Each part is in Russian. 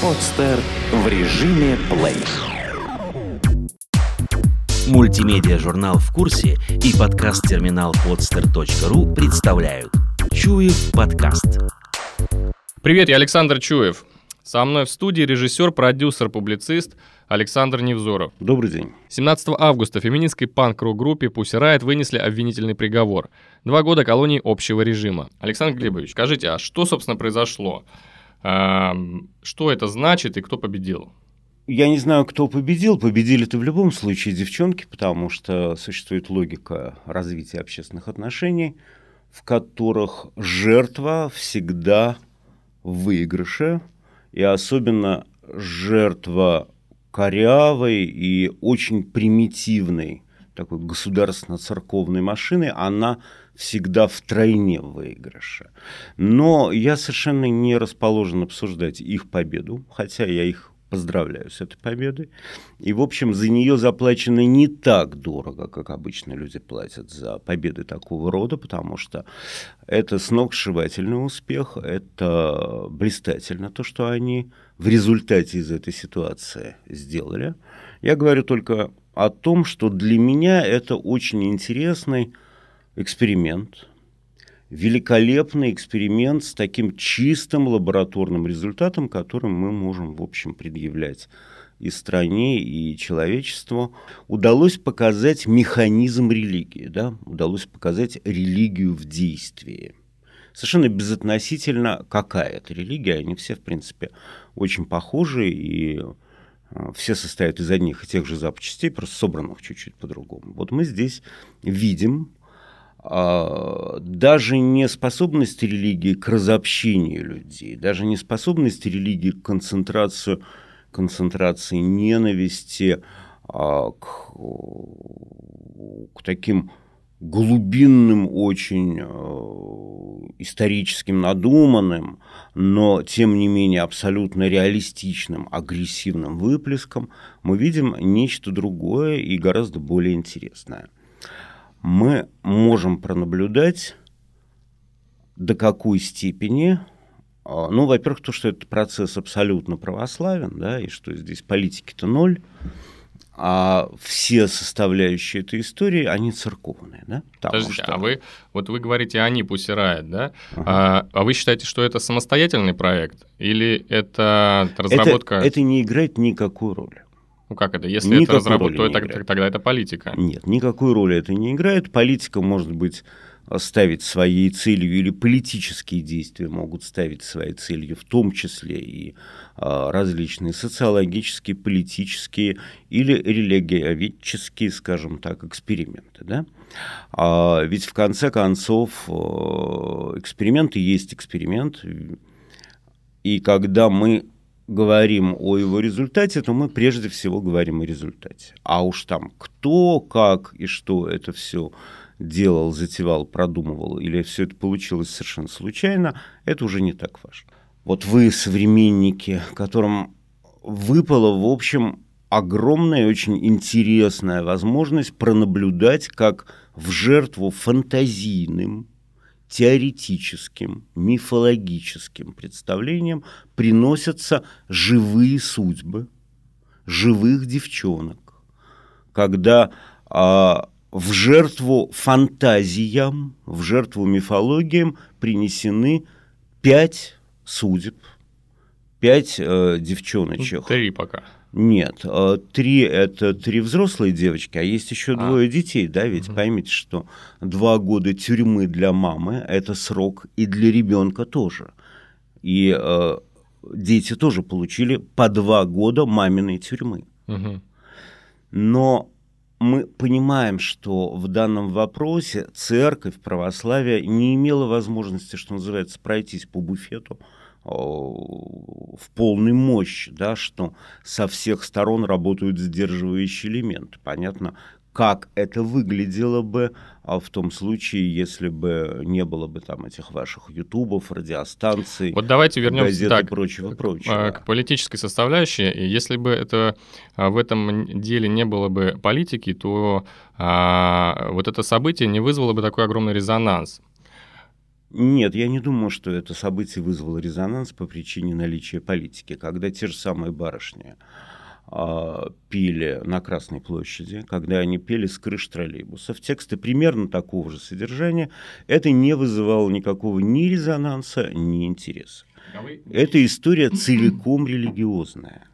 Подстер в режиме плей. Мультимедиа-журнал «В курсе» и подкаст-терминал podster.ru представляют Чуев подкаст. Привет, я Александр Чуев. Со мной в студии режиссер, продюсер, публицист Александр Невзоров. Добрый день. 17 августа феминистской панк-рок-группе Pussy Riot вынесли обвинительный приговор. Два года колонии общего режима. Александр Глебович, скажите, а что, собственно, произошло? Что это значит и кто победил? Я не знаю, кто победил. Победили-то в любом случае девчонки, потому что существует логика развития общественных отношений, в которых жертва всегда в выигрыше, и особенно жертва корявой и очень примитивной такой государственно-церковной машины, она всегда в выигрыше. Но я совершенно не расположен обсуждать их победу, хотя я их поздравляю с этой победой. И, в общем, за нее заплачено не так дорого, как обычно люди платят за победы такого рода, потому что это сногсшибательный успех, это блистательно то, что они в результате из этой ситуации сделали. Я говорю только о том, что для меня это очень интересный эксперимент, великолепный эксперимент с таким чистым лабораторным результатом, которым мы можем, в общем, предъявлять и стране, и человечеству, удалось показать механизм религии, да? удалось показать религию в действии. Совершенно безотносительно, какая это религия, они все, в принципе, очень похожи, и а, все состоят из одних и тех же запчастей, просто собранных чуть-чуть по-другому. Вот мы здесь видим даже не способность религии к разобщению людей, даже не способность религии к концентрацию, концентрации ненависти, а, к, к таким глубинным, очень э, историческим надуманным, но тем не менее абсолютно реалистичным, агрессивным выплеском, мы видим нечто другое и гораздо более интересное мы можем пронаблюдать, до какой степени, а, ну, во-первых, то, что этот процесс абсолютно православен, да, и что здесь политики-то ноль, а все составляющие этой истории, они церковные, да? Подождите, что... а вы, вот вы говорите, они пусирают, да? Ага. А, а вы считаете, что это самостоятельный проект или это разработка? Это, это не играет никакой роли. Ну как это? Если никакой это разработка, то это, тогда это политика. Нет, никакой роли это не играет. Политика может быть ставить своей целью или политические действия могут ставить своей целью, в том числе и а, различные социологические, политические или религиоведческие, скажем так, эксперименты. Да? А, ведь в конце концов э, эксперименты есть эксперимент, и когда мы говорим о его результате, то мы прежде всего говорим о результате. А уж там кто, как и что это все делал, затевал, продумывал, или все это получилось совершенно случайно, это уже не так важно. Вот вы, современники, которым выпала, в общем, огромная, очень интересная возможность пронаблюдать, как в жертву фантазийным, теоретическим, мифологическим представлениям приносятся живые судьбы, живых девчонок, когда а, в жертву фантазиям, в жертву мифологиям принесены пять судеб, пять э, девчоночек. Три пока. Нет, э, три это три взрослые девочки, а есть еще а. двое детей, да, ведь угу. поймите, что два года тюрьмы для мамы это срок и для ребенка тоже. И э, дети тоже получили по два года маминой тюрьмы. Угу. Но мы понимаем, что в данном вопросе церковь, православие не имела возможности, что называется, пройтись по буфету, в полной мощи, да, что со всех сторон работают сдерживающие элементы. Понятно, как это выглядело бы а в том случае, если бы не было бы там этих ваших ютубов, радиостанций, вот давайте вернемся газет так, и прочего, прочего. К, к политической составляющей. Если бы это а, в этом деле не было бы политики, то а, вот это событие не вызвало бы такой огромный резонанс. Нет, я не думаю, что это событие вызвало резонанс по причине наличия политики. Когда те же самые барышни э, пели на Красной площади, когда они пели с крыш троллейбусов, тексты примерно такого же содержания, это не вызывало никакого ни резонанса, ни интереса. Эта история целиком религиозная.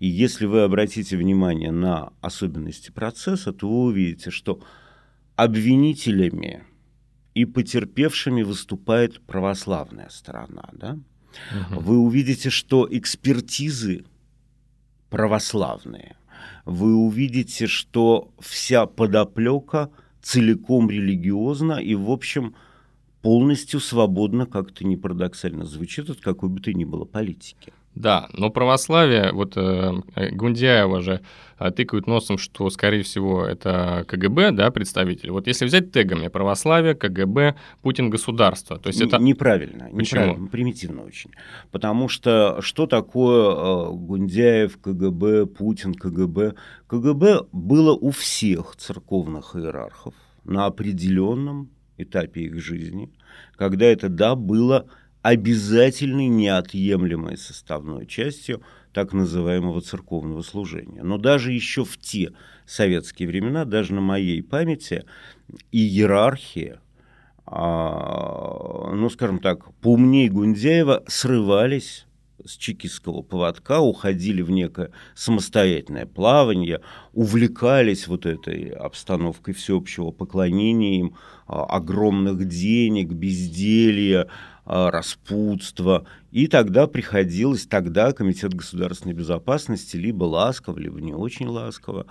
И если вы обратите внимание на особенности процесса, то вы увидите, что обвинителями и потерпевшими выступает православная сторона. Да? Угу. Вы увидите, что экспертизы православные. Вы увидите, что вся подоплека целиком религиозна и, в общем, полностью свободно, как то не парадоксально звучит, от какой бы то ни было политики. Да, но православие, вот э, Гундяева же э, тыкают носом, что, скорее всего, это КГБ, да, представитель. Вот если взять тегами православие, КГБ, Путин государство, то есть это... Неправильно, Почему? неправильно, примитивно очень. Потому что что такое э, Гундяев, КГБ, Путин, КГБ? КГБ было у всех церковных иерархов на определенном этапе их жизни, когда это, да, было обязательной неотъемлемой составной частью так называемого церковного служения. Но даже еще в те советские времена, даже на моей памяти, иерархия, а, ну, скажем так, поумнее Гундяева срывались с чекистского поводка, уходили в некое самостоятельное плавание, увлекались вот этой обстановкой всеобщего поклонения им, а, огромных денег, безделья, распутства. И тогда приходилось, тогда Комитет государственной безопасности либо ласково, либо не очень ласково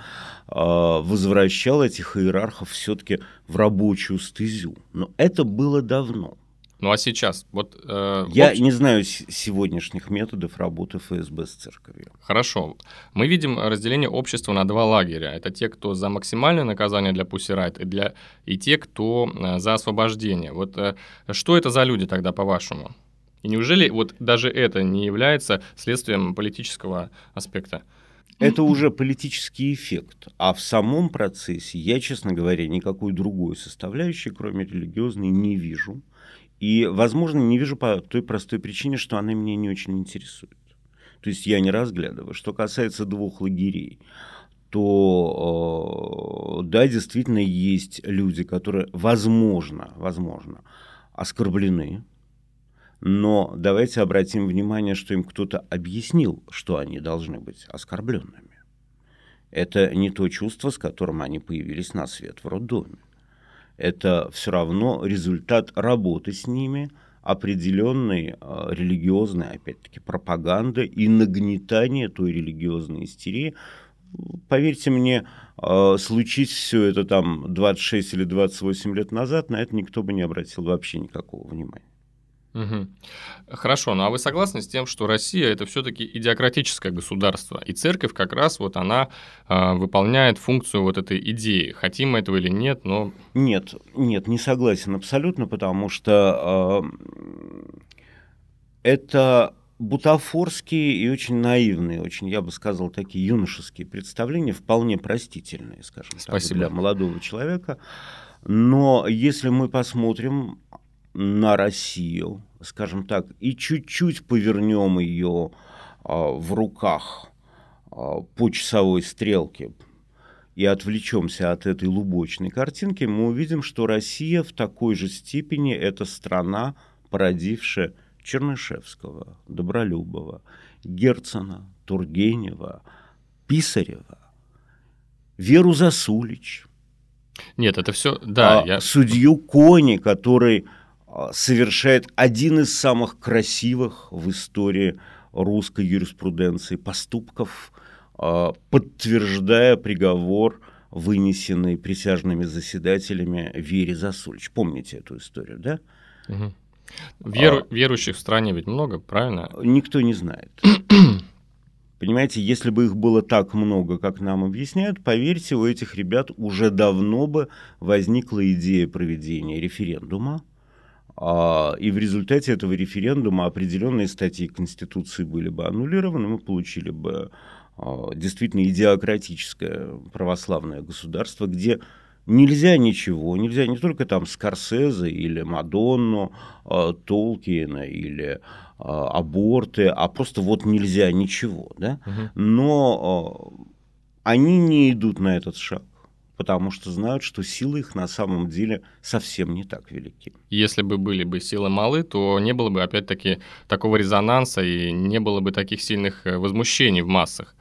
а, возвращал этих иерархов все-таки в рабочую стезю. Но это было давно. Ну а сейчас? Вот, э, Я общем... не знаю сегодняшних методов работы ФСБ с церковью. Хорошо. Мы видим разделение общества на два лагеря. Это те, кто за максимальное наказание для Пусирайт, и, для... и те, кто э, за освобождение. Вот э, что это за люди тогда, по-вашему? И неужели вот даже это не является следствием политического аспекта? Это уже политический эффект. А в самом процессе я, честно говоря, никакой другой составляющей, кроме религиозной, не вижу. И, возможно, не вижу по той простой причине, что она меня не очень интересует. То есть я не разглядываю. Что касается двух лагерей, то э, да, действительно есть люди, которые, возможно, возможно, оскорблены, но давайте обратим внимание, что им кто-то объяснил, что они должны быть оскорбленными. Это не то чувство, с которым они появились на свет в роддоме это все равно результат работы с ними, определенной э, религиозной, опять-таки, пропаганды и нагнетания той религиозной истерии. Поверьте мне, э, случись все это там 26 или 28 лет назад, на это никто бы не обратил вообще никакого внимания. Угу. Хорошо, ну а вы согласны с тем, что Россия это все-таки идеократическое государство, и церковь как раз вот она э, выполняет функцию вот этой идеи, хотим мы этого или нет, но... Нет, нет, не согласен абсолютно, потому что э, это бутафорские и очень наивные, очень, я бы сказал, такие юношеские представления, вполне простительные, скажем Спасибо. так, для молодого человека. Но если мы посмотрим на Россию, скажем так, и чуть-чуть повернем ее а, в руках а, по часовой стрелке и отвлечемся от этой лубочной картинки, мы увидим, что Россия в такой же степени это страна, породившая Чернышевского, Добролюбова, Герцена, Тургенева, Писарева, Веру Засулич. Нет, это все, да. А, я... Судью Кони, который совершает один из самых красивых в истории русской юриспруденции поступков, а, подтверждая приговор, вынесенный присяжными заседателями Вере Засулич. Помните эту историю, да? Угу. Веру, а, верующих в стране ведь много, правильно? Никто не знает. Понимаете, если бы их было так много, как нам объясняют, поверьте, у этих ребят уже давно бы возникла идея проведения референдума, а, и в результате этого референдума определенные статьи Конституции были бы аннулированы, мы получили бы а, действительно идеократическое православное государство, где Нельзя ничего, нельзя не только там Скорсезе или Мадонну, э, Толкиена или аборты, а просто вот нельзя ничего, да? Мгм. Но они не идут на этот шаг, потому что знают, что силы их на самом деле совсем не так велики. Если бы были бы силы малы, то не было бы опять-таки такого резонанса и не было бы таких сильных э, возмущений в массах.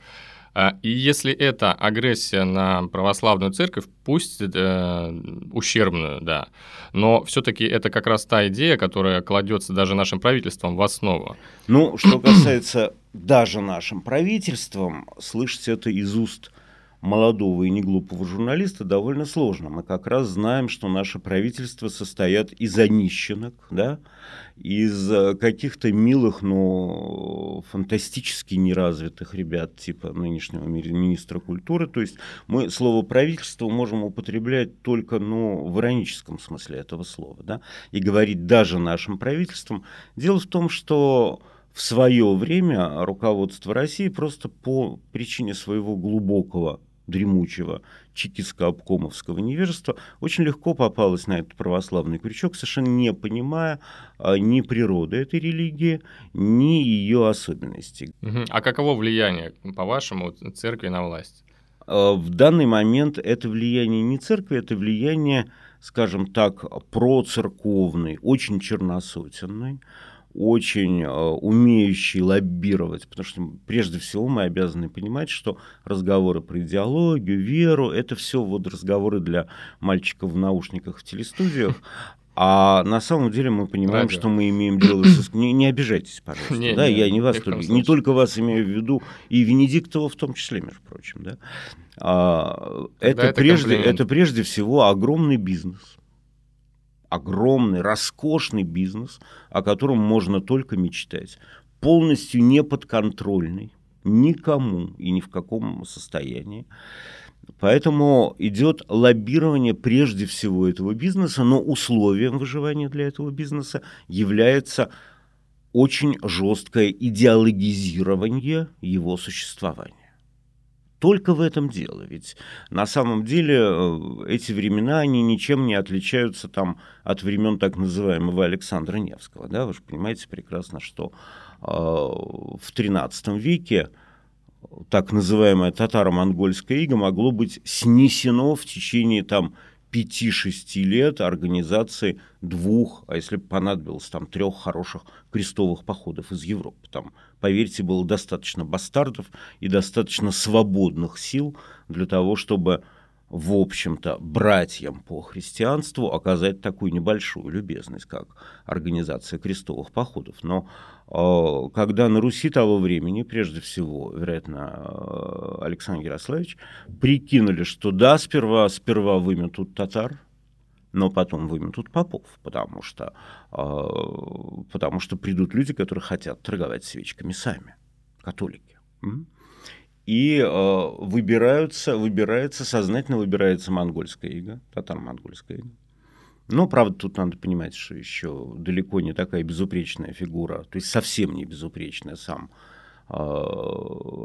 А, И если это агрессия на православную церковь, пусть э, ущербную, да, но все-таки это как раз та идея, которая кладется даже нашим правительством в основу. Ну, что касается даже нашим правительством, слышать это из уст молодого и неглупого журналиста довольно сложно. Мы как раз знаем, что наше правительство состоят из онищенок, да, из э, каких-то милых, но фантастически неразвитых ребят, типа нынешнего ми- министра культуры. То есть мы слово правительство можем употреблять только ну, в ироническом смысле этого слова, да, и говорить даже нашим правительством. Дело в том, что в свое время руководство России просто по причине своего глубокого, дремучего чекистско-обкомовского невежества очень легко попалось на этот православный крючок, совершенно не понимая а, ни природы этой религии, ни ее особенностей. А каково влияние, по-вашему, церкви на власть? А, В данный момент это влияние не церкви, это влияние, скажем так, процерковный, очень черносотенный, очень э, умеющий лоббировать, потому что прежде всего мы обязаны понимать, что разговоры про идеологию, веру, это все вот разговоры для мальчиков в наушниках в телестудиях, а на самом деле мы понимаем, Радио. что мы имеем дело с... Не, не обижайтесь, пожалуйста. Не, да, не, я не вас только, не только вас имею в виду, и Венедиктова в том числе, между прочим. Да? А, это, это прежде, комплимент. это прежде всего огромный бизнес. Огромный, роскошный бизнес, о котором можно только мечтать. Полностью неподконтрольный никому и ни в каком состоянии. Поэтому идет лоббирование прежде всего этого бизнеса, но условием выживания для этого бизнеса является очень жесткое идеологизирование его существования. Только в этом дело. Ведь на самом деле э, эти времена, они ничем не отличаются там, от времен так называемого Александра Невского. Да? Вы же понимаете прекрасно, что э, в XIII веке так называемое татаро-монгольское иго могло быть снесено в течение там 5-6 лет организации двух, а если бы понадобилось, там трех хороших крестовых походов из Европы. Там, поверьте, было достаточно бастардов и достаточно свободных сил для того, чтобы, в общем-то, братьям по христианству оказать такую небольшую любезность, как организация крестовых походов. Но э, когда на Руси того времени, прежде всего, вероятно, э, Александр Ярославич, прикинули, что да, сперва, сперва выметут татар, но потом выметут попов, потому что, э, потому что придут люди, которые хотят торговать свечками сами, католики. М? И э, выбираются, выбирается, сознательно выбирается монгольская ига, татаро-монгольская ига. Но, правда, тут надо понимать, что еще далеко не такая безупречная фигура, то есть совсем не безупречная сам э,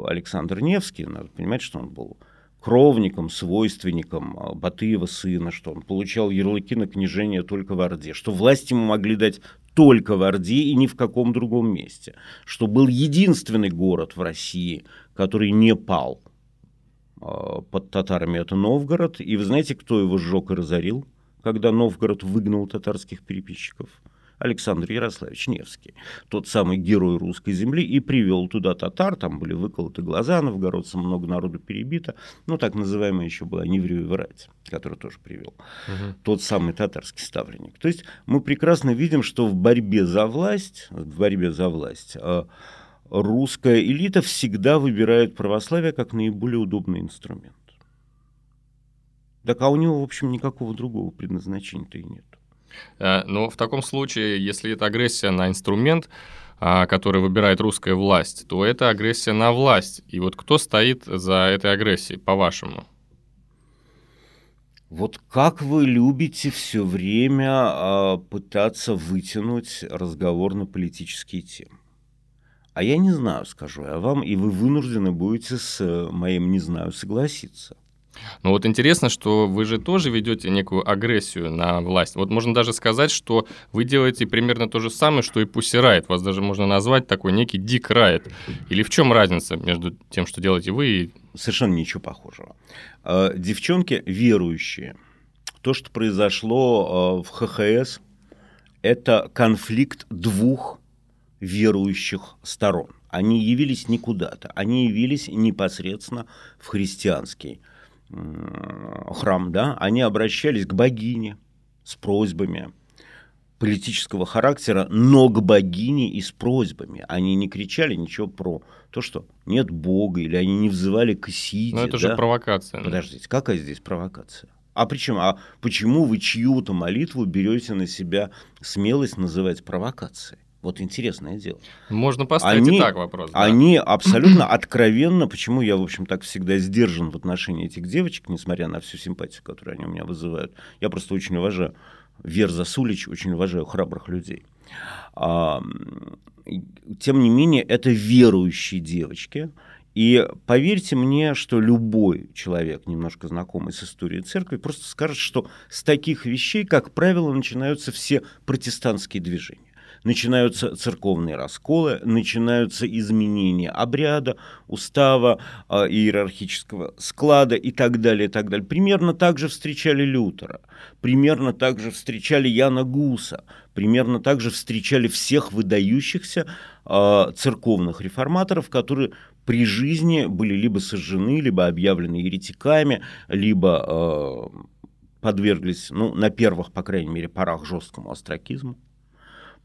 Александр Невский. Надо понимать, что он был кровником, свойственником э, Батыева сына, что он получал ярлыки на княжение только в Орде, что власть ему могли дать только в Орде и ни в каком другом месте, что был единственный город в России, который не пал э, под татарами, это Новгород. И вы знаете, кто его сжег и разорил, когда Новгород выгнал татарских переписчиков? Александр Ярославич Невский, тот самый герой русской земли, и привел туда татар, там были выколоты глаза новгородцам, много народу перебито, ну, так называемая еще была Неврюева рать, который тоже привел Мгм. тот самый татарский ставленник. То есть мы прекрасно видим, что в борьбе за власть, в борьбе за власть, э, русская элита всегда выбирает православие как наиболее удобный инструмент. Так а у него, в общем, никакого другого предназначения-то и нет. Э, Но в таком случае, если это агрессия на инструмент, а, который выбирает русская власть, то это агрессия на власть. И вот кто стоит за этой агрессией, по-вашему? Вот как вы любите все время а, пытаться вытянуть разговор на политические темы. А я не знаю, скажу я вам, и вы вынуждены будете с э, моим «не знаю» согласиться. Ну вот интересно, что вы же тоже ведете некую агрессию на власть. Вот можно даже сказать, что вы делаете примерно то же самое, что и Пусирает. Вас даже можно назвать такой некий дик райт. Или в чем разница между тем, что делаете вы и... Совершенно ничего похожего. Э, девчонки верующие. То, что произошло э, в ХХС, это конфликт двух верующих сторон. Они явились не куда-то, они явились непосредственно в христианский храм, да, они обращались к богине с просьбами политического характера, но к богине и с просьбами. Они не кричали ничего про то, что нет Бога, или они не взывали к Исиде. Но это да? же провокация. Подождите, какая здесь провокация? А причем, а почему вы чью-то молитву берете на себя смелость называть провокацией? Вот интересное дело. Можно поставить они, и так вопрос. Да? Они абсолютно откровенно, почему я, в общем, так всегда сдержан в отношении этих девочек, несмотря на всю симпатию, которую они у меня вызывают. Я просто очень уважаю Верза Сулич, очень уважаю храбрых людей. А, тем не менее, это верующие девочки. И поверьте мне, что любой человек, немножко знакомый с историей церкви, просто скажет, что с таких вещей, как правило, начинаются все протестантские движения начинаются церковные расколы, начинаются изменения обряда, устава, э, иерархического склада и так далее, и так далее. Примерно так же встречали Лютера, примерно так же встречали Яна Гуса, примерно так же встречали всех выдающихся э, церковных реформаторов, которые при жизни были либо сожжены, либо объявлены еретиками, либо э, подверглись, ну, на первых, по крайней мере, порах жесткому остракизму.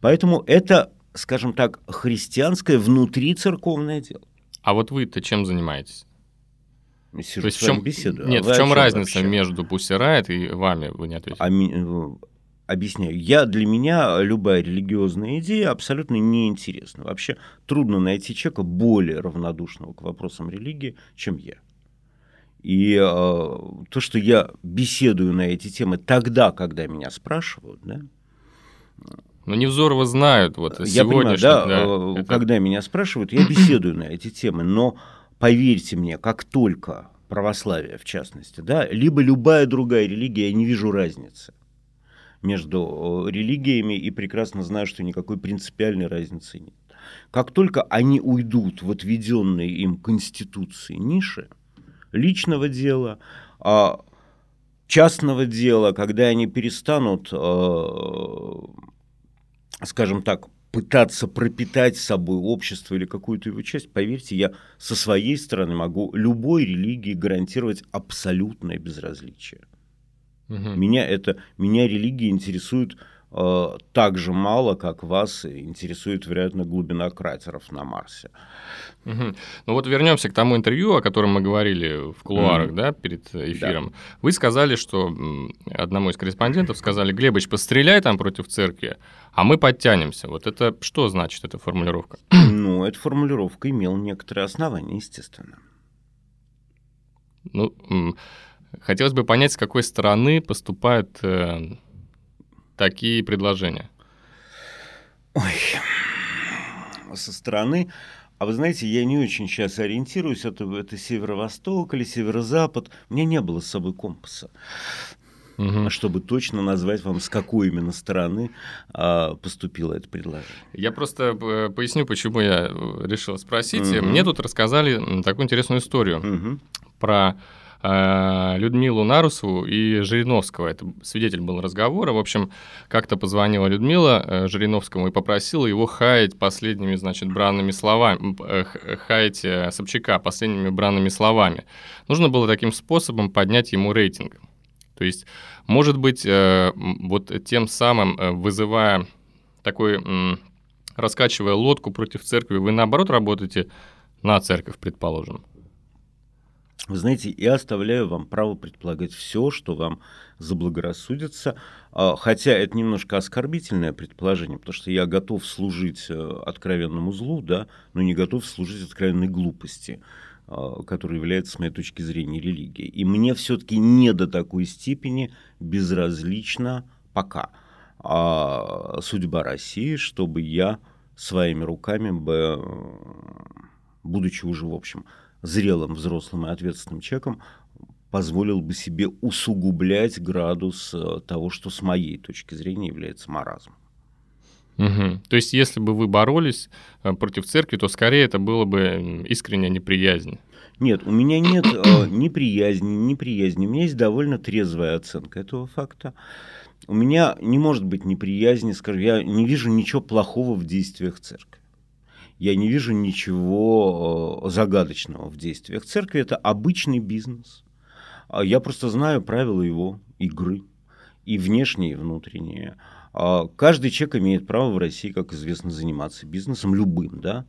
Поэтому это, скажем так, христианское внутри церковное дело. А вот вы-то чем занимаетесь? Сижу То есть в чем беседу. Нет, а в чем разница вообще? между Пусирает и вами? Вы не ответили. А. Э, объясняю. Я для меня любая религиозная идея абсолютно неинтересна. Вообще трудно найти человека более равнодушного к вопросам религии, чем я. И э, то, что я беседую на эти темы тогда, когда меня спрашивают, да, но Невзорова знают. Вот, я понимаю, да, да это... когда меня спрашивают, я беседую на эти темы, но поверьте мне, как только православие, в частности, да, либо любая другая религия, я не вижу разницы между религиями и прекрасно знаю, что никакой принципиальной разницы нет. Как только они уйдут в отведенные им конституции ниши личного дела, а, частного дела, когда они перестанут а, скажем так, пытаться пропитать собой общество или какую-то его часть, поверьте, я со своей стороны могу любой религии гарантировать абсолютное безразличие. Угу. Меня это, меня религия интересует так же мало, как вас интересует, вероятно, глубина кратеров на Марсе. Угу. Ну вот вернемся к тому интервью, о котором мы говорили в кулуарах, mm. да, перед эфиром. Да. Вы сказали, что одному из корреспондентов сказали, Глебыч, постреляй там против церкви, а мы подтянемся. Вот это что значит эта формулировка? Ну, эта формулировка имела некоторые основания, естественно. Ну, хотелось бы понять, с какой стороны поступают э, такие предложения. Ой, со стороны а вы знаете, я не очень сейчас ориентируюсь, это, это северо-восток или северо-запад. У меня не было с собой компаса. Угу. Чтобы точно назвать вам, с какой именно стороны а, поступило это предложение. Я просто э, поясню, почему я э, решил спросить. Угу. Мне тут рассказали такую интересную историю угу. про Людмилу Нарусову и Жириновского. Это свидетель был разговора. В общем, как-то позвонила Людмила э, Жириновскому и попросила его хаять последними, значит, бранными словами, э, хаять Собчака последними бранными словами. Нужно было таким способом поднять ему рейтинг. То есть, может быть, вот тем самым вызывая такой, раскачивая лодку против церкви, вы наоборот работаете на церковь, предположим. Вы знаете, я оставляю вам право предполагать все, что вам заблагорассудится, а, хотя это немножко оскорбительное предположение, потому что я готов служить э, откровенному злу, да, но не готов служить откровенной глупости а, которая является, с моей точки зрения, религией. И мне все-таки не до такой степени безразлична пока а судьба России, чтобы я своими руками бы, будучи уже, в общем, зрелым, взрослым и ответственным человеком позволил бы себе усугублять градус э, того, что с моей точки зрения является маразмом. Угу. То есть, если бы вы боролись э, против церкви, то скорее это было бы искренняя неприязнь. Нет, у меня нет э, неприязни, неприязни. У меня есть довольно трезвая оценка этого факта. У меня не может быть неприязни, скажем, я не вижу ничего плохого в действиях церкви. Я не вижу ничего э, загадочного в действиях церкви. Это обычный бизнес. А я просто знаю правила его игры, и внешние, и внутренние. А каждый человек имеет право в России, как известно, заниматься бизнесом любым, да,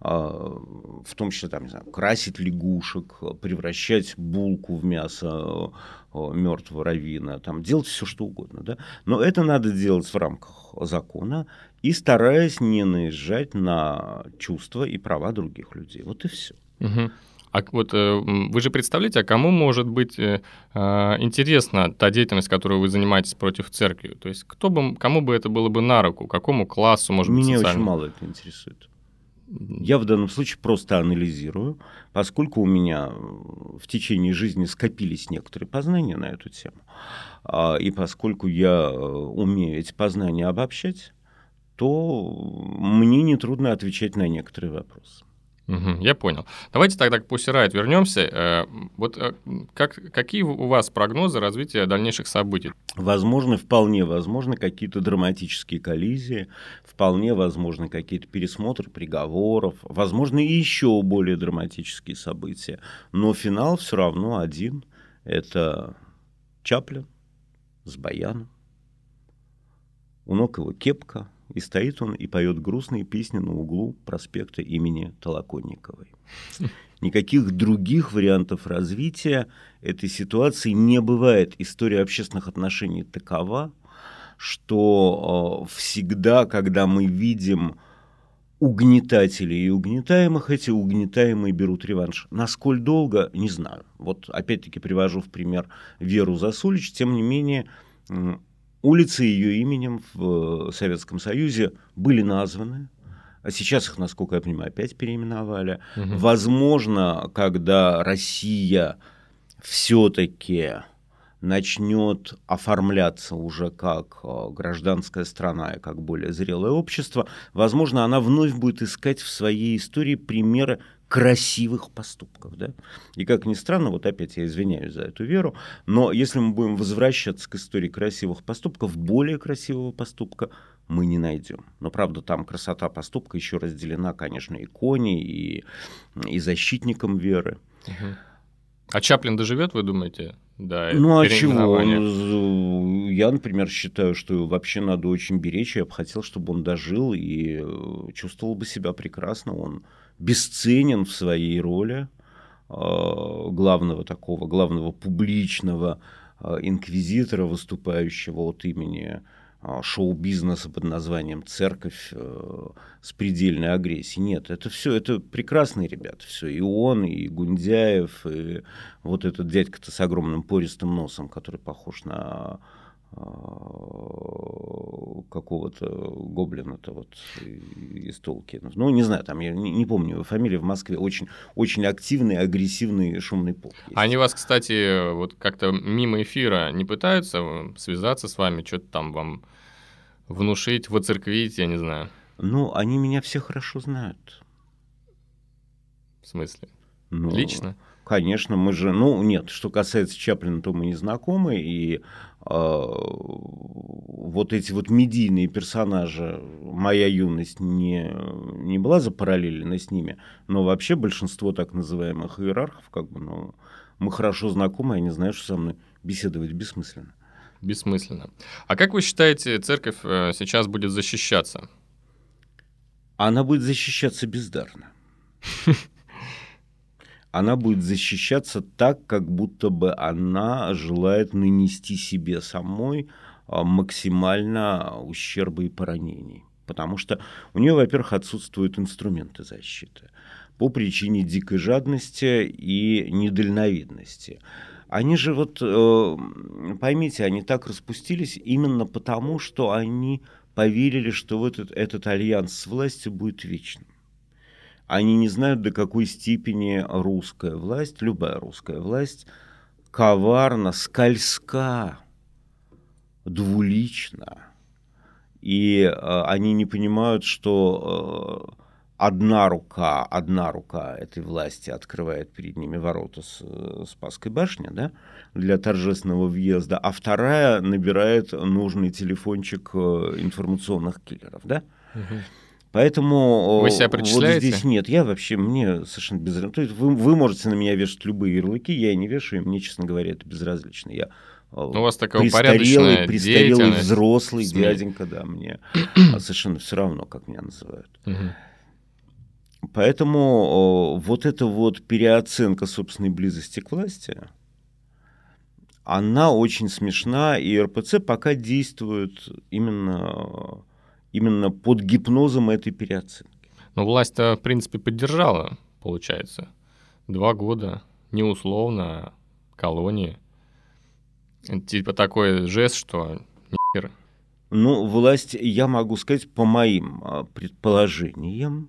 а, в том числе, там, не знаю, красить лягушек, превращать булку в мясо мертвого равина, там, делать все, что угодно, да. Но это надо делать в рамках закона и стараясь не наезжать на чувства и права других людей. Вот и все. Угу. А вот э, вы же представляете, а кому может быть э, а, интересна та деятельность, которую вы занимаетесь против церкви? То есть кто бы, кому бы это было бы на руку, какому классу, может Меня быть, социальному? очень мало это интересует. Я в данном случае просто анализирую, поскольку у меня в течение жизни скопились некоторые познания на эту тему, а, и поскольку я э, умею эти познания обобщать, то мне нетрудно отвечать на некоторые вопросы. Угу, я понял. Давайте тогда к Pussy Riot вернемся. Э, вот э, как, какие у вас прогнозы развития дальнейших событий? Возможно, вполне возможно какие-то драматические коллизии, вполне возможно какие-то пересмотры приговоров, возможно и еще более драматические события. Но финал все равно один. Это Чаплин с баяном. У ног его кепка, и стоит он и поет грустные песни на углу проспекта имени Толоконниковой. Никаких других вариантов развития этой ситуации не бывает. История общественных отношений такова, что э, всегда, когда мы видим угнетателей и угнетаемых, эти угнетаемые берут реванш. Насколько долго, не знаю. Вот опять-таки привожу в пример Веру Засулич. Тем не менее, Улицы ее именем в э, Советском Союзе были названы, а сейчас их, насколько я понимаю, опять переименовали. Угу. Возможно, когда Россия все-таки начнет оформляться уже как э, гражданская страна и как более зрелое общество, возможно, она вновь будет искать в своей истории примеры красивых поступков. Да? И как ни странно, вот опять я извиняюсь за эту веру, но если мы будем возвращаться к истории красивых поступков, более красивого поступка мы не найдем. Но, правда, там красота поступка еще разделена, конечно, и кони, и, и защитником веры. Угу. А Чаплин доживет, вы думаете? Да, ну а чего? Он, я, например, считаю, что вообще надо очень беречь. Я бы хотел, чтобы он дожил и э, чувствовал бы себя прекрасно. Он бесценен в своей роли э, главного такого, главного публичного э, инквизитора, выступающего от имени шоу-бизнеса под названием «Церковь» с предельной агрессией. Нет, это все, это прекрасные ребята, все, и он, и Гундяев, и вот этот дядька-то с огромным пористым носом, который похож на какого-то гоблина-то вот из Толкина. Ну, не знаю, там, я не, не помню его фамилия в Москве. Очень, очень активный, агрессивный, шумный полк. Есть. Они вас, кстати, вот как-то мимо эфира не пытаются связаться с вами, что-то там вам внушить, воцерквить, я не знаю? Ну, они меня все хорошо знают. В смысле? Ну, Лично? Конечно, мы же, ну нет, что касается Чаплина, то мы не знакомы, и э, вот эти вот медийные персонажи, моя юность не, не была запараллелена с ними, но вообще большинство так называемых иерархов, как бы, ну, мы хорошо знакомы, они знают, что со мной беседовать бессмысленно. Бессмысленно. А как вы считаете, церковь э, сейчас будет защищаться? Она будет защищаться бездарно. она будет защищаться так, как будто бы она желает нанести себе самой а, максимально ущерба и поранений. Потому что у нее, во-первых, отсутствуют инструменты защиты по причине дикой жадности и недальновидности. Они же вот, э, поймите, они так распустились именно потому, что они поверили, что вот этот, этот альянс с властью будет вечным. Они не знают, до какой степени русская власть, любая русская власть, коварна, скользка, двулична. И э, они не понимают, что э, одна рука, одна рука этой власти открывает перед ними ворота с э, Спасской башни, да, для торжественного въезда, а вторая набирает нужный телефончик э, информационных киллеров, да. Угу. Поэтому вы себя причисляете? вот здесь нет. Я вообще, мне совершенно безразлично. То есть вы, вы можете на меня вешать любые ярлыки, я не вешаю, мне, честно говоря, это безразлично. Я ну, у вас такая престарелый, престарелый взрослый СМИ. дяденька, да, мне совершенно все равно, как меня называют. Угу. Поэтому вот эта вот переоценка собственной близости к власти, она очень смешна, и РПЦ пока действует именно именно под гипнозом этой переоценки. Но власть-то, в принципе, поддержала, получается. Два года, не условно, а колонии. Типа такой жест, что. Ну, власть, я могу сказать, по моим а, предположениям,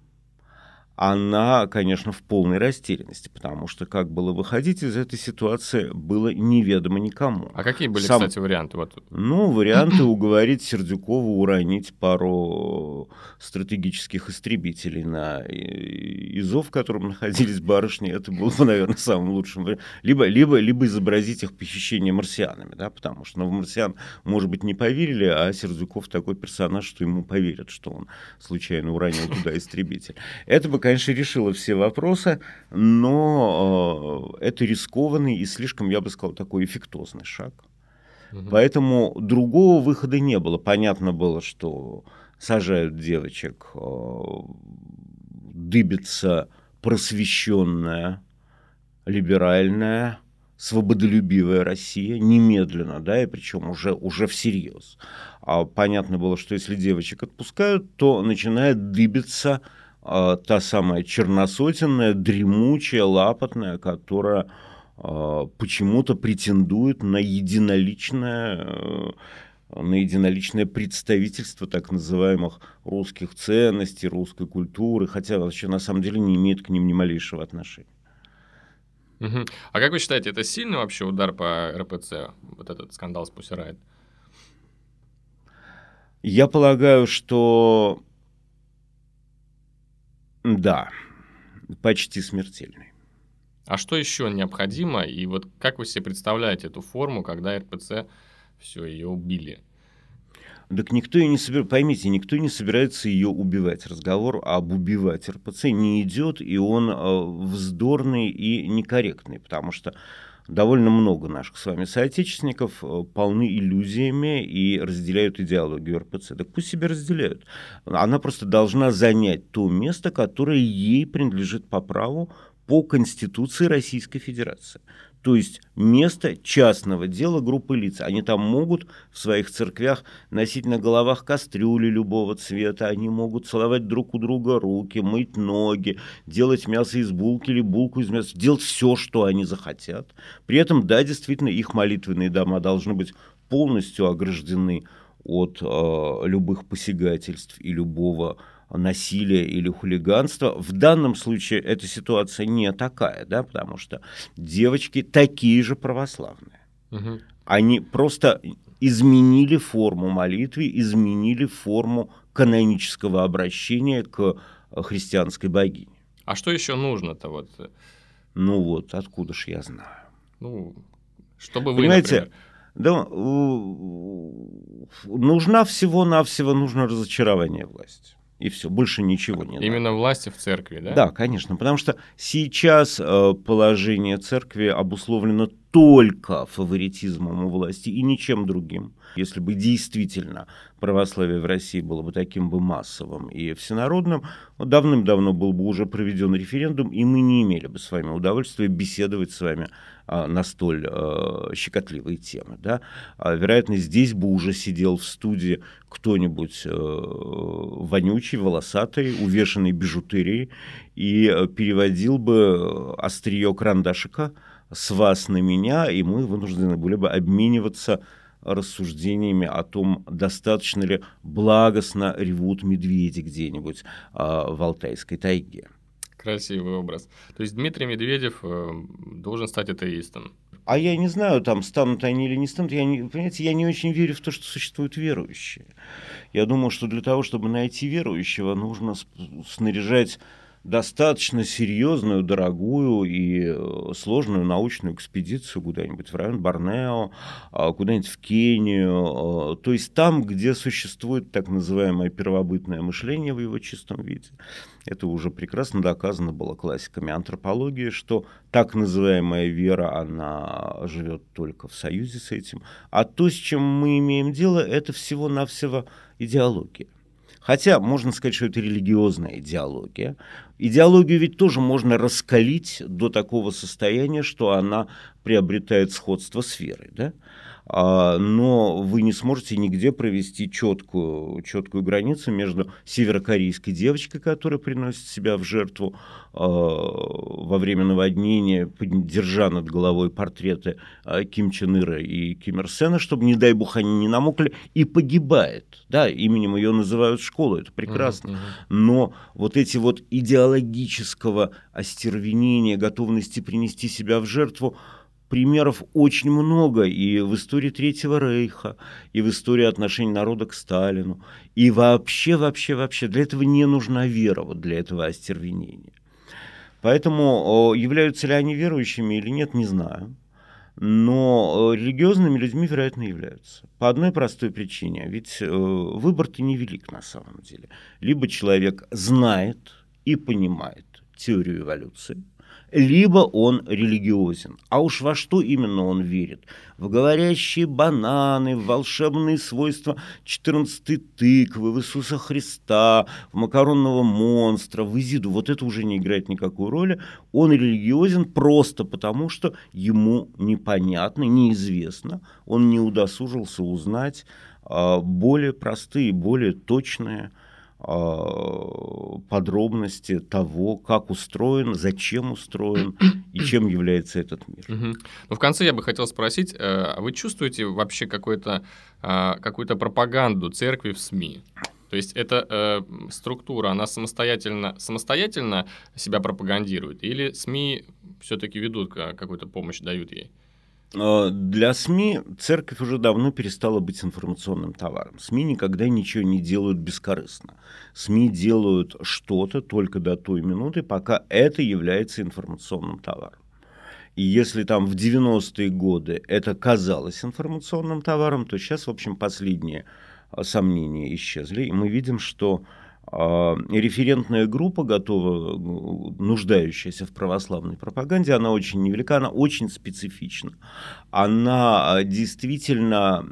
она, конечно, в полной растерянности, потому что как было выходить из этой ситуации, было неведомо никому. А какие были, Сам... кстати, варианты? Вот. Ну, варианты уговорить Сердюкова уронить пару стратегических истребителей на ИЗОВ, в котором находились барышни, это было бы, наверное, самым лучшим вариантом. Либо, либо, либо изобразить их похищение марсианами, да, потому что ну, в марсиан, может быть, не поверили, а Сердюков такой персонаж, что ему поверят, что он случайно уронил туда истребитель. Это бы, конечно, решила все вопросы, но э, это рискованный и слишком, я бы сказал, такой эффектозный шаг. Угу. Поэтому другого выхода не было. Понятно было, что сажают девочек, э, дыбится просвещенная, либеральная, свободолюбивая Россия немедленно, да, и причем уже, уже всерьез. А понятно было, что если девочек отпускают, то начинает дыбиться та самая черносотенная, дремучая, лапотная, которая а, почему-то претендует на единоличное э, на единоличное представительство так называемых русских ценностей, русской культуры, хотя вообще на самом деле не имеет к ним ни малейшего отношения. Угу. А как вы считаете, это сильный вообще удар по РПЦ, вот этот скандал с Пусирайт? Я полагаю, что да, почти смертельный. А что еще необходимо? И вот как вы себе представляете эту форму, когда РПЦ все ее убили? Так никто и не собирается, поймите, никто не собирается ее убивать. Разговор об убивать РПЦ не идет, и он э, вздорный и некорректный, потому что довольно много наших с вами соотечественников э, полны иллюзиями и разделяют идеологию РПЦ. Так пусть себе разделяют. Она просто должна занять то место, которое ей принадлежит по праву по Конституции Российской Федерации то есть место частного дела группы лиц. Они там могут в своих церквях носить на головах кастрюли любого цвета, они могут целовать друг у друга руки, мыть ноги, делать мясо из булки или булку из мяса, делать все, что они захотят. При этом, да, действительно, их молитвенные дома должны быть полностью ограждены от э, любых посягательств и любого насилия или хулиганства. В данном случае эта ситуация не такая, да, потому что девочки такие же православные. Угу. Они просто изменили форму молитвы, изменили форму канонического обращения к христианской богине. А что еще нужно-то вот? Ну вот, откуда ж я знаю. Ну, чтобы вы, Понимаете, например... да, нужна всего-навсего нужно разочарование власти и все, больше ничего не Именно надо. власти в церкви, да? Да, конечно, потому что сейчас э, положение церкви обусловлено только фаворитизмом у власти и ничем другим. Если бы действительно православие в России было бы таким бы массовым и всенародным, давным-давно был бы уже проведен референдум, и мы не имели бы с вами удовольствия беседовать с вами а, на столь а, щекотливые темы. Да? А, вероятно, здесь бы уже сидел в студии кто-нибудь а, вонючий, волосатый, увешанный бижутерией, и переводил бы острие карандашика с вас на меня, и мы вынуждены были бы обмениваться рассуждениями о том, достаточно ли благостно ревут медведи где-нибудь а, в Алтайской тайге. Красивый образ. То есть Дмитрий Медведев э, должен стать атеистом. А я не знаю, там станут они или не станут. Я не, понимаете, я не очень верю в то, что существуют верующие. Я думаю, что для того, чтобы найти верующего, нужно снаряжать достаточно серьезную, дорогую и э, сложную научную экспедицию куда-нибудь в район Борнео, а, куда-нибудь в Кению, э, то есть там, где существует так называемое первобытное мышление в его чистом виде. Это уже прекрасно доказано было классиками антропологии, что так называемая вера, она живет только в союзе с этим. А то, с чем мы имеем дело, это всего-навсего идеология. Хотя можно сказать, что это религиозная идеология. Идеологию ведь тоже можно раскалить до такого состояния, что она приобретает сходство с верой. Да? А, но вы не сможете нигде провести четкую, четкую границу между северокорейской девочкой, которая приносит себя в жертву а, во время наводнения, держа над головой портреты а, Ким Чен Ира и Ким Ир Сена, чтобы, не дай бог, они не намокли, и погибает. Да, именем ее называют школу, это прекрасно. Uh-huh, uh-huh. Но вот эти вот идеологического остервенения, готовности принести себя в жертву, примеров очень много и в истории Третьего Рейха, и в истории отношений народа к Сталину. И вообще, вообще, вообще, для этого не нужна вера, вот для этого остервенения. Поэтому являются ли они верующими или нет, не знаю. Но религиозными людьми, вероятно, являются. По одной простой причине. Ведь э, выбор-то невелик на самом деле. Либо человек знает и понимает теорию эволюции, либо он религиозен. А уж во что именно он верит? В говорящие бананы, в волшебные свойства 14 тыквы, в Иисуса Христа, в макаронного монстра, в Изиду. Вот это уже не играет никакой роли. Он религиозен просто потому, что ему непонятно, неизвестно, он не удосужился узнать а, более простые, более точные подробности того, как устроен, зачем устроен и чем является этот мир. Угу. Ну, в конце я бы хотел спросить, э, а вы чувствуете вообще какую-то а, какую пропаганду церкви в СМИ? То есть эта э, структура, она самостоятельно, самостоятельно себя пропагандирует, или СМИ все-таки ведут какую-то помощь, дают ей? Э, для СМИ церковь уже давно перестала быть информационным товаром. СМИ никогда ничего не делают бескорыстно. СМИ делают что-то только до той минуты, пока это является информационным товаром. И если там в 90-е годы это казалось информационным товаром, то сейчас, в общем, последние э, сомнения исчезли. И мы видим, что референтная группа готова, нуждающаяся в православной пропаганде, она очень невелика, она очень специфична. Она а, действительно,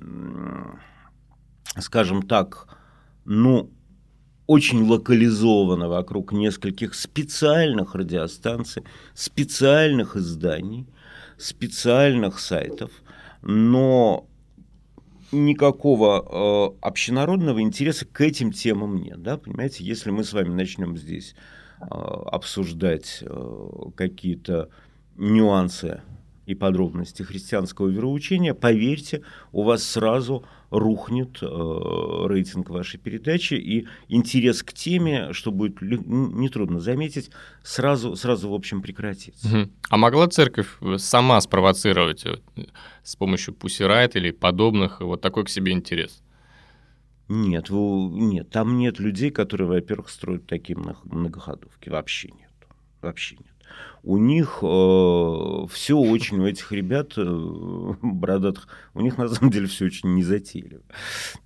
скажем так, ну, очень локализована вокруг нескольких специальных радиостанций, специальных изданий, специальных сайтов, но никакого э, общенародного интереса к этим темам нет. Да? Понимаете, если мы с вами начнем здесь э, обсуждать э, какие-то нюансы и подробности христианского вероучения, поверьте, у вас сразу рухнет э, рейтинг вашей передачи, и интерес к теме, что будет нетрудно заметить, сразу, сразу в общем, прекратится. Угу. А могла церковь э, сама спровоцировать э, с помощью пусирайт или подобных вот такой к себе интерес? Нет, вы, нет, там нет людей, которые, во-первых, строят такие многоходовки. Вообще нет. Вообще нет у них э, все очень, у этих ребят э, бородатых, у них на самом деле все очень незатейливо.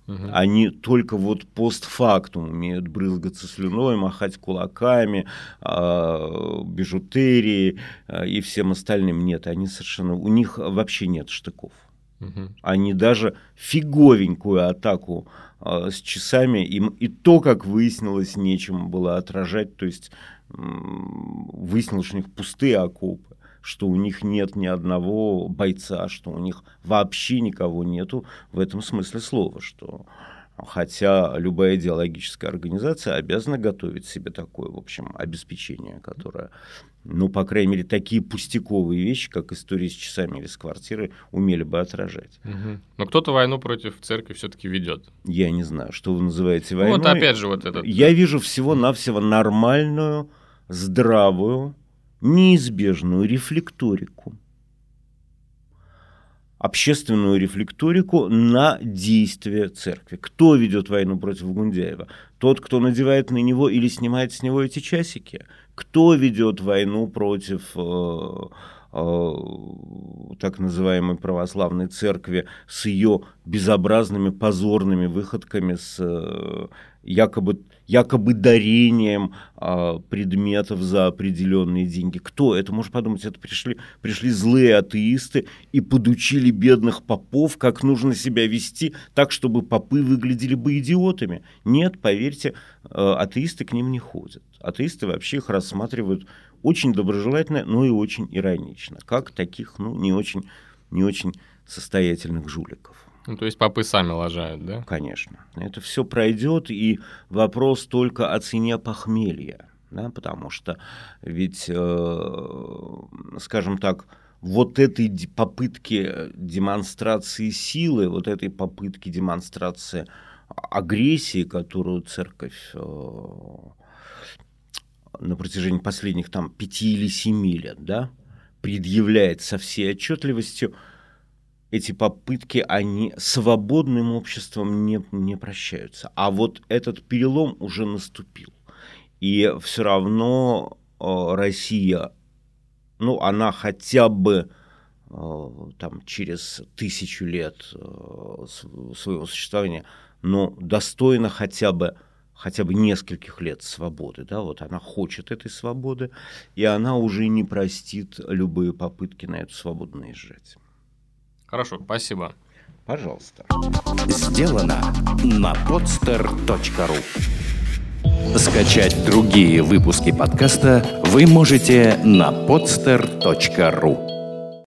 Угу. Они только вот постфактум умеют брызгаться слюной, махать кулаками, э, бижутерии э, и всем остальным. Нет, они совершенно, у них вообще нет штыков. Угу. Они даже фиговенькую атаку э, с часами, им и то, как выяснилось, нечем было отражать. То есть выяснилось, что у них пустые окопы, что у них нет ни одного бойца, что у них вообще никого нету в этом смысле слова, что хотя любая идеологическая организация обязана готовить себе такое, в общем, обеспечение, которое, ну, по крайней мере, такие пустяковые вещи, как история с часами или с квартиры, умели бы отражать. Угу. Но кто-то войну против церкви все-таки ведет. Я не знаю, что вы называете войной. Ну, вот опять же вот этот... Я вижу всего-навсего нормальную здравую, неизбежную рефлекторику. Общественную рефлекторику на действия церкви. Кто ведет войну против Гундяева? Тот, кто надевает на него или снимает с него эти часики? Кто ведет войну против э, э, так называемой православной церкви с ее безобразными, позорными выходками, с э, якобы якобы дарением а, предметов за определенные деньги. Кто? Это, можно подумать, это пришли, пришли злые атеисты и подучили бедных попов, как нужно себя вести так, чтобы попы выглядели бы идиотами. Нет, поверьте, а, атеисты к ним не ходят. Атеисты вообще их рассматривают очень доброжелательно, но и очень иронично, как таких, ну, не очень, не очень состоятельных жуликов. Ну, то есть попы сами лажают, да? Конечно. Это все пройдет, и вопрос только о цене похмелья. Да, потому что ведь, э, скажем так, вот этой попытки демонстрации силы, вот этой попытки демонстрации агрессии, которую церковь э, на протяжении последних там пяти или семи лет, да, предъявляет со всей отчетливостью, эти попытки, они свободным обществом не, не прощаются. А вот этот перелом уже наступил. И все равно э, Россия, ну, она хотя бы э, там через тысячу лет э, своего существования, но достойна хотя бы хотя бы нескольких лет свободы, да, вот она хочет этой свободы, и она уже не простит любые попытки на эту свободу наезжать. Хорошо, спасибо. Пожалуйста. Сделано на podster.ru Скачать другие выпуски подкаста вы можете на podster.ru